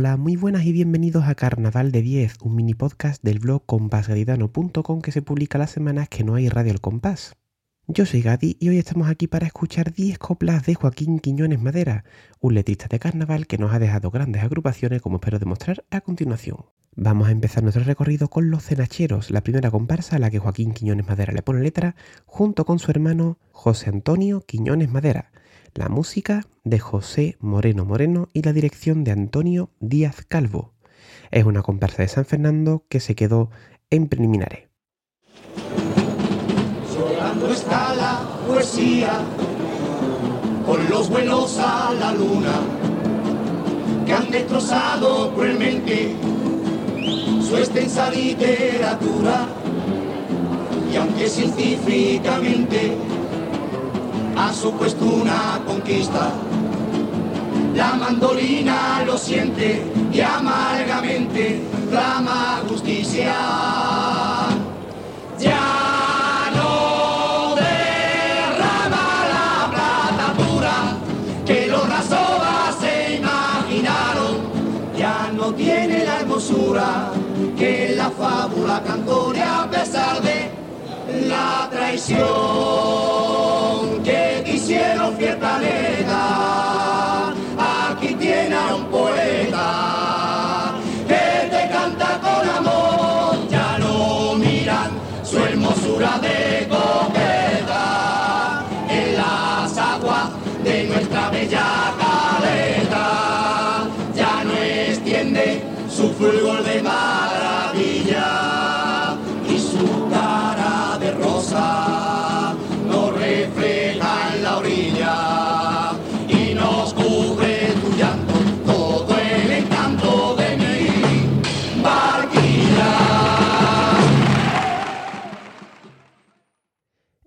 Hola, muy buenas y bienvenidos a Carnaval de 10, un mini podcast del blog compasgadidano.com que se publica las semanas que no hay Radio El Compás. Yo soy Gadi y hoy estamos aquí para escuchar 10 coplas de Joaquín Quiñones Madera, un letrista de carnaval que nos ha dejado grandes agrupaciones como espero demostrar a continuación. Vamos a empezar nuestro recorrido con Los Cenacheros, la primera comparsa a la que Joaquín Quiñones Madera le pone letra, junto con su hermano José Antonio Quiñones Madera, la música de José Moreno Moreno y la dirección de Antonio Díaz Calvo. Es una comparsa de San Fernando que se quedó en preliminares. Llorando está la poesía, con los vuelos a la luna, que han destrozado cruelmente su extensa literatura, y aunque científicamente ha supuesto una conquista. La mandolina lo siente y amargamente clama justicia. Ya no derrama la plata pura que los rasobas se imaginaron. Ya no tiene la hermosura que la fábula cantore a pesar de la traición fulgor de maravilla y su cara de rosa nos refleja en la orilla y nos cubre tu llanto todo el encanto de mi barquilla.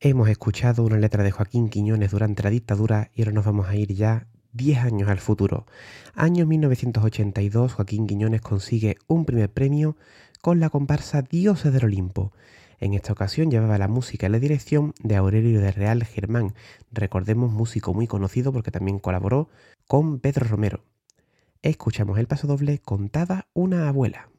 Hemos escuchado una letra de Joaquín Quiñones durante la dictadura y ahora nos vamos a ir ya 10 años al futuro. Año 1982, Joaquín Quiñones consigue un primer premio con la comparsa Dioses del Olimpo. En esta ocasión llevaba la música y la dirección de Aurelio de Real Germán, recordemos músico muy conocido porque también colaboró con Pedro Romero. Escuchamos el paso doble Contaba una abuela.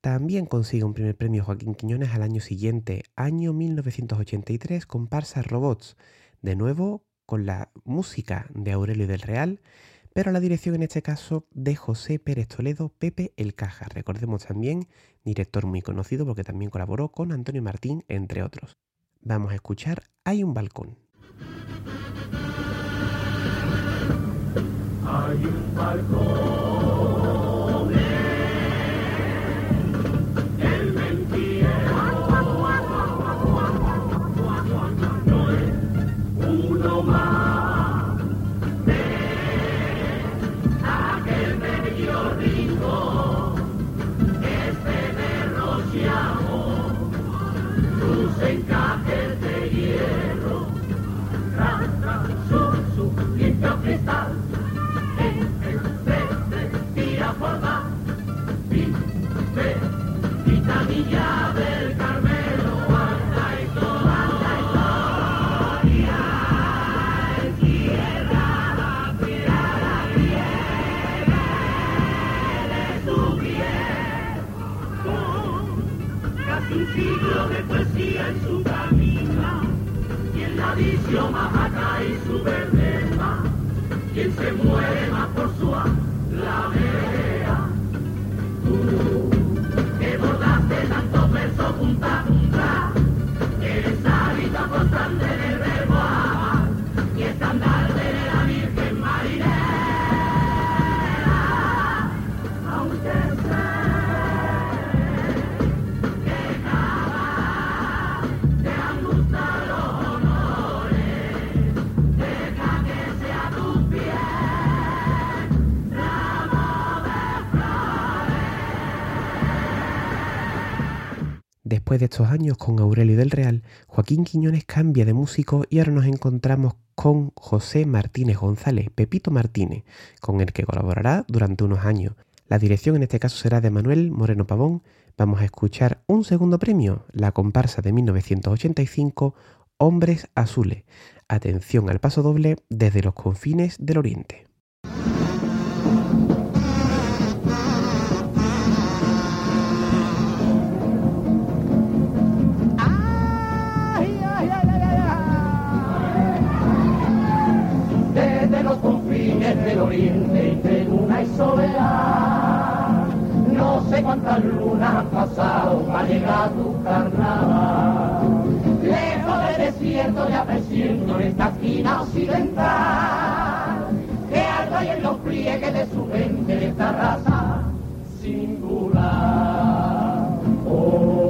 También consigue un primer premio Joaquín Quiñones al año siguiente, año 1983, comparsa Robots, de nuevo con la música de Aurelio del Real, pero la dirección en este caso de José Pérez Toledo, Pepe El Caja. Recordemos también, director muy conocido porque también colaboró con Antonio Martín, entre otros. Vamos a escuchar Hay un balcón. Hay un balcón Vamos, Después de estos años con Aurelio del Real, Joaquín Quiñones cambia de músico y ahora nos encontramos con José Martínez González, Pepito Martínez, con el que colaborará durante unos años. La dirección en este caso será de Manuel Moreno Pavón. Vamos a escuchar un segundo premio, la comparsa de 1985, Hombres Azules. Atención al paso doble desde los confines del Oriente. Y. No sé cuántas lunas han pasado para llegar a tu carnaval. Lejos del desierto ya presiento en esta esquina occidental. Que algo hay en los pliegues de su gente de esta raza singular. Oh,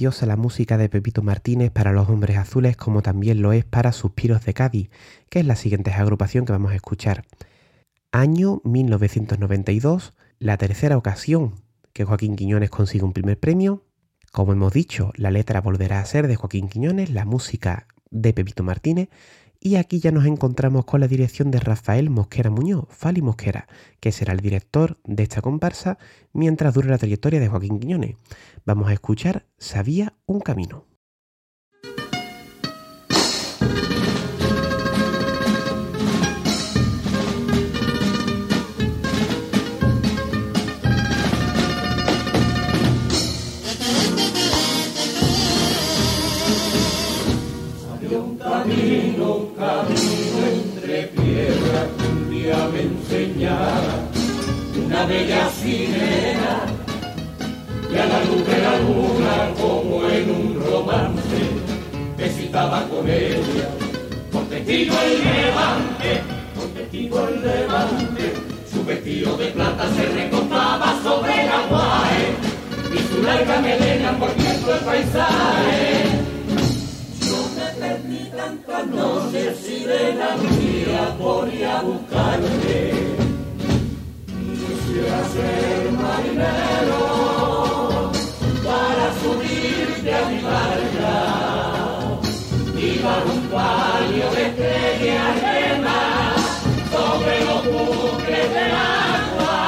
La música de Pepito Martínez para los hombres azules como también lo es para Suspiros de Cádiz, que es la siguiente agrupación que vamos a escuchar. Año 1992, la tercera ocasión que Joaquín Quiñones consigue un primer premio. Como hemos dicho, la letra volverá a ser de Joaquín Quiñones, la música de Pepito Martínez, y aquí ya nos encontramos con la dirección de Rafael Mosquera Muñoz, Fali Mosquera, que será el director de esta comparsa mientras dure la trayectoria de Joaquín Quiñones. Vamos a escuchar Sabía un camino. Camino, camino entre piedras un día me enseñara una bella sirena. Y a la luz de la luna como en un romance me citaba con ella por testigo el levante, por testigo el levante. Su vestido de plata se recostaba sobre el aguaje y su larga melena por viento el paisaje perdí blancas noches sirenas mía ponía a buscarme. Quisiera ser marinero para subirte a mi barca y bajo un palio de estrellas gemas sobre los buques de agua.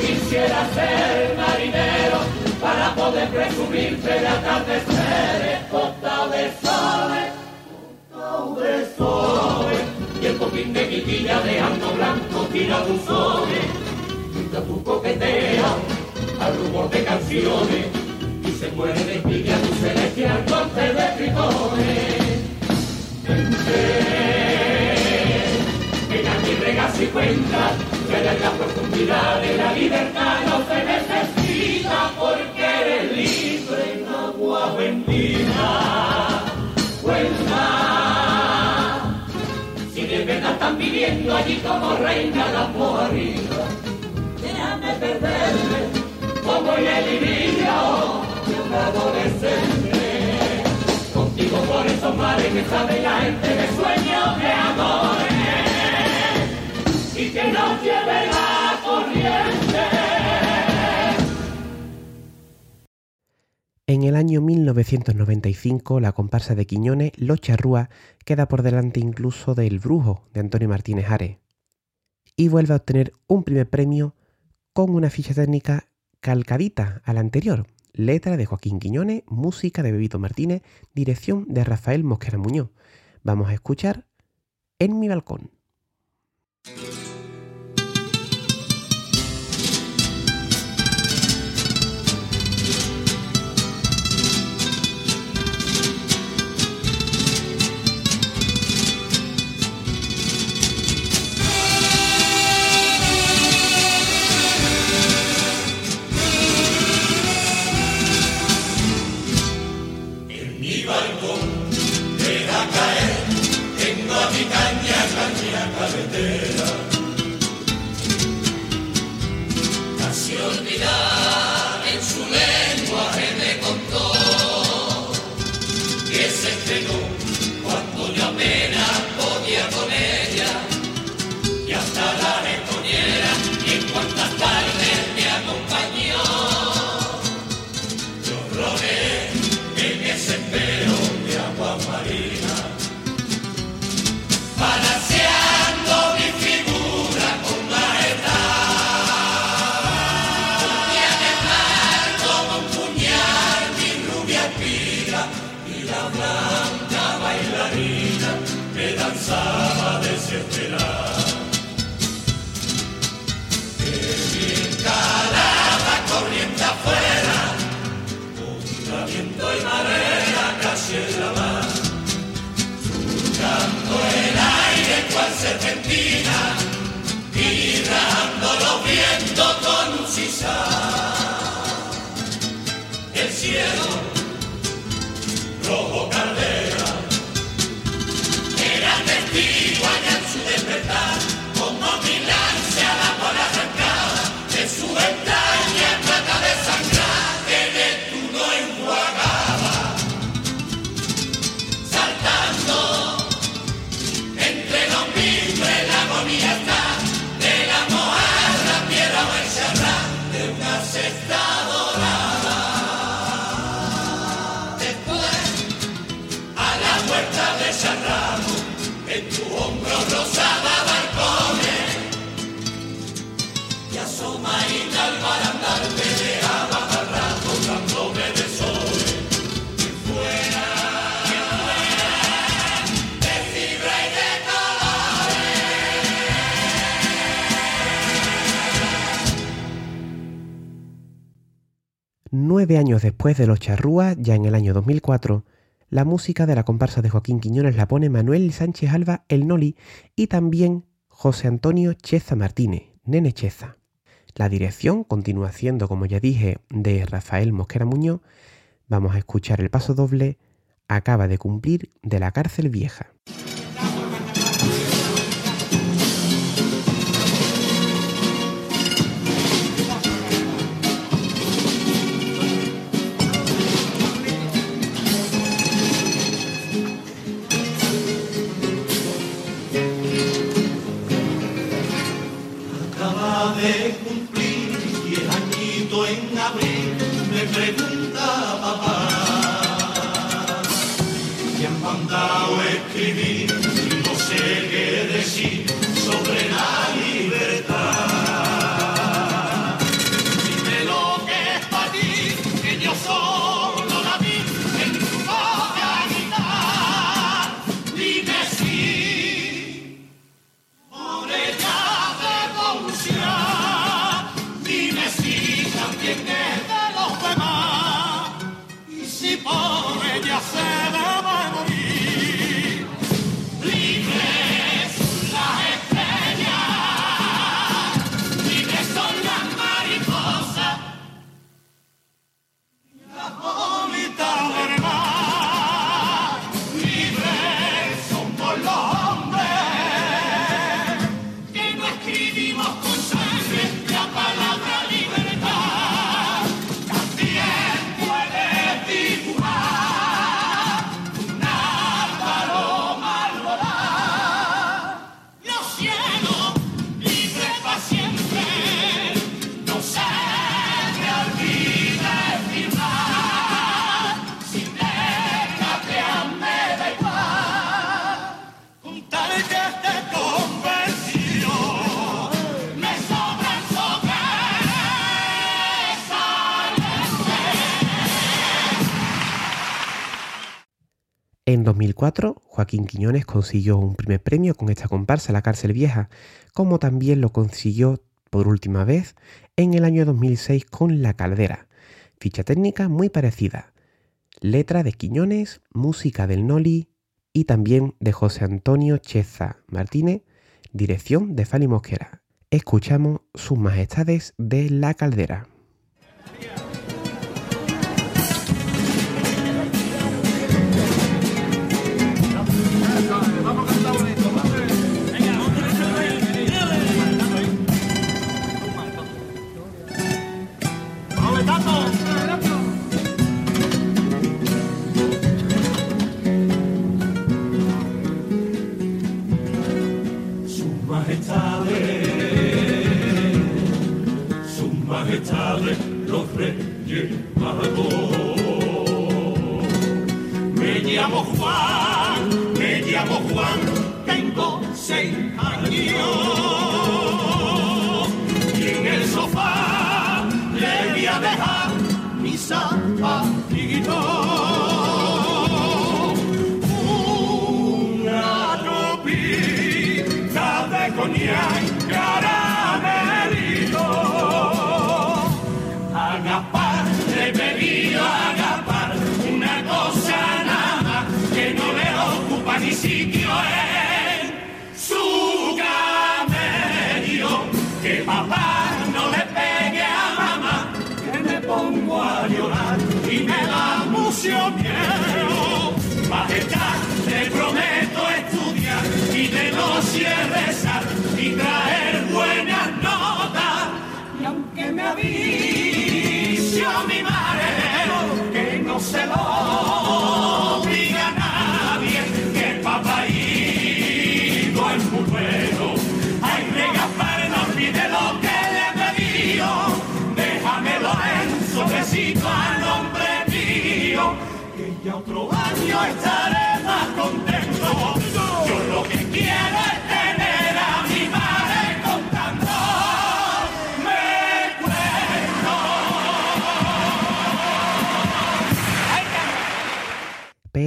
Quisiera ser marinero para poder presumirte de atardeceres, de y el coquín de guitilla dejando blanco tira tus soles, mientras tu coquetea al rumor de canciones y se muere de envidia tu celestial corte de tritones. En aquí regas y cuentas, pero en la profundidad de la libertad no se necesita porque eres libre en agua bendita. Cuenta, de verdad están viviendo allí como reina la arriba, déjame perderme como en el idilio de un adolescente. Contigo por esos mares que sabe la gente de sueños de amores y que nos lleve la corriente. En el año 1995, la comparsa de Quiñones, Los Charrúas, queda por delante incluso del Brujo de Antonio Martínez Ares y vuelve a obtener un primer premio con una ficha técnica calcadita a la anterior. Letra de Joaquín Quiñones, música de Bebito Martínez, dirección de Rafael Mosquera Muñoz. Vamos a escuchar En mi balcón. Cual serpentina y los vientos con un sisal. El cielo, Nueve años después de Los Charrúas, ya en el año 2004, la música de la comparsa de Joaquín Quiñones la pone Manuel Sánchez Alba, el Noli, y también José Antonio Cheza Martínez, Nene Cheza. La dirección continúa siendo, como ya dije, de Rafael Mosquera Muñoz. Vamos a escuchar el paso doble Acaba de cumplir de la cárcel vieja. y en Pandao escribí, no sé qué decir sobre la libertad. 2004, Joaquín Quiñones consiguió un primer premio con esta comparsa La Cárcel Vieja, como también lo consiguió por última vez en el año 2006 con La Caldera. Ficha técnica muy parecida. Letra de Quiñones, música del Noli y también de José Antonio Cheza Martínez, dirección de Fali Mosquera. Escuchamos Sus Majestades de La Caldera. Me llamo Juan, me llamo Juan, tengo seis años. Estaré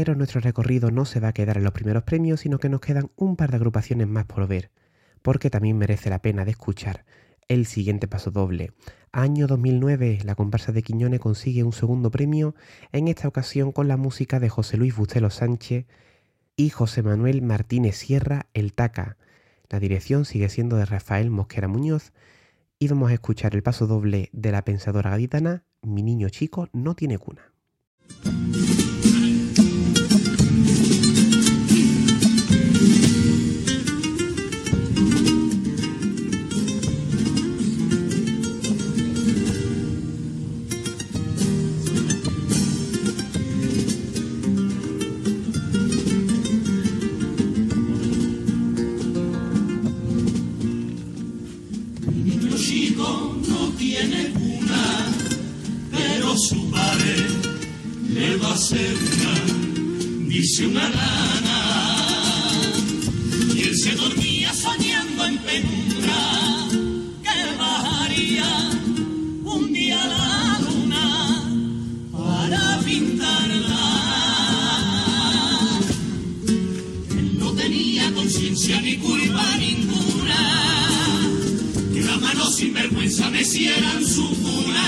Pero nuestro recorrido no se va a quedar en los primeros premios, sino que nos quedan un par de agrupaciones más por ver, porque también merece la pena de escuchar el siguiente paso doble. Año 2009, la comparsa de Quiñones consigue un segundo premio, en esta ocasión con la música de José Luis Bustelo Sánchez y José Manuel Martínez Sierra, el Taca. La dirección sigue siendo de Rafael Mosquera Muñoz y vamos a escuchar el paso doble de la pensadora gaditana, Mi niño chico no tiene cuna. no tiene cuna, pero su pared le va a ser una, dice una lana. Y él se dormía soñando en penumbra que bajaría un día la luna para pintarla. Él no tenía conciencia ni cura sin vergüenza mecieran su cuna.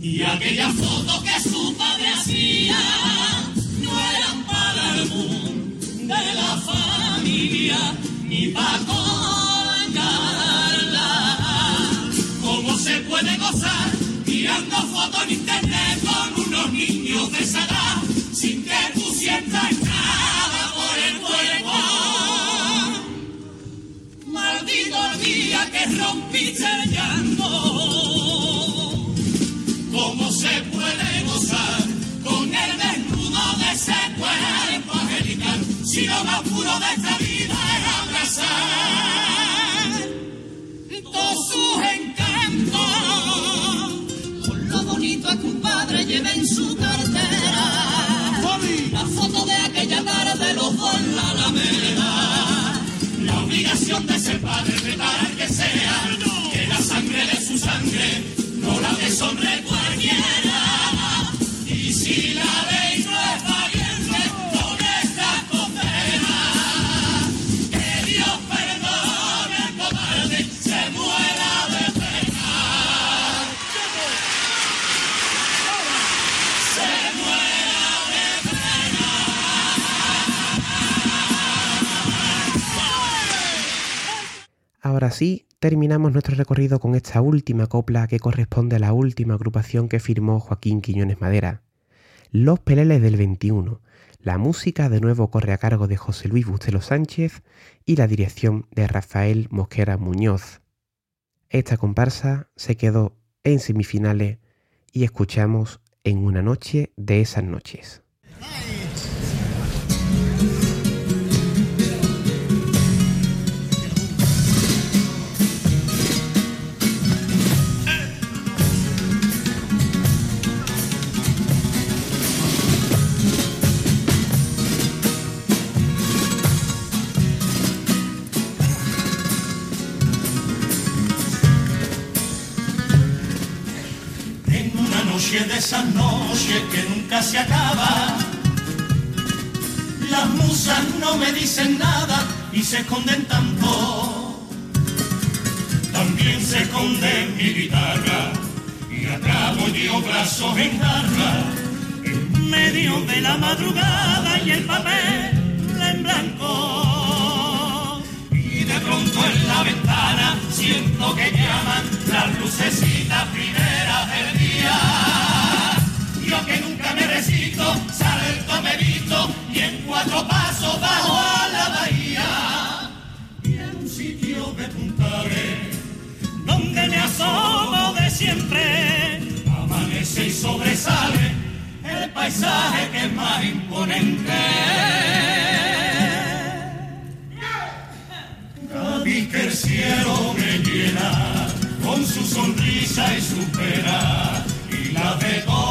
Y aquella foto que su padre hacía no eran para el boom de la familia ni para colgarla. ¿Cómo se puede gozar mirando fotos en internet con unos niños de esa sin que tú sientas día que rompiste el llanto. ¿Cómo se puede gozar con el desnudo de ese cuerpo angelical si lo más puro de esta vida es abrazar todos sus encantos? Por lo bonito que un padre lleve en su cartera la foto de aquella tarde los dos en la alameda. De ser padre retar que sea, que la sangre de su sangre no la deshonre cualquiera. Y si la Ahora sí, terminamos nuestro recorrido con esta última copla que corresponde a la última agrupación que firmó Joaquín Quiñones Madera, Los Peleles del 21. La música de nuevo corre a cargo de José Luis Bustelo Sánchez y la dirección de Rafael Mosquera Muñoz. Esta comparsa se quedó en semifinales y escuchamos en una noche de esas noches. Nunca se acaba, las musas no me dicen nada y se esconden tanto. También se esconde mi guitarra y acabo yo brazos en garra en medio de la madrugada y el papel en blanco. Y de pronto en la ventana siento que llaman las lucecitas primeras sobresale el paisaje que es más imponente. Cada que el cielo me llena con su sonrisa y su pena y la de toda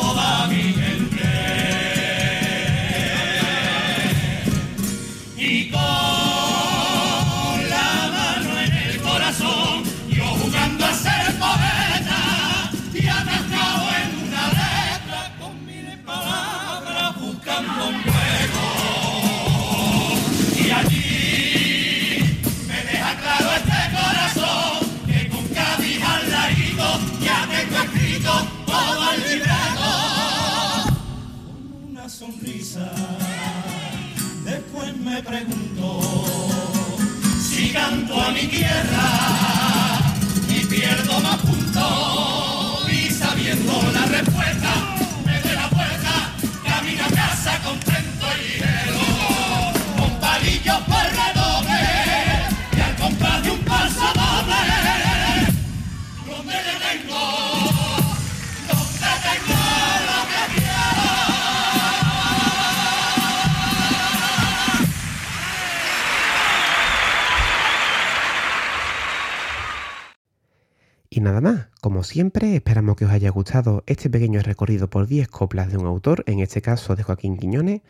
Y nada más, como siempre, esperamos que os haya gustado este pequeño recorrido por 10 coplas de un autor, en este caso de Joaquín Quiñones.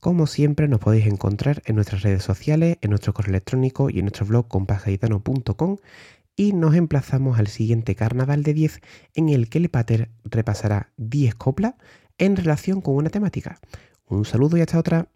Como siempre nos podéis encontrar en nuestras redes sociales, en nuestro correo electrónico y en nuestro blog compasgaitano.com y nos emplazamos al siguiente carnaval de 10 en el que el pater repasará 10 coplas en relación con una temática. Un saludo y hasta otra.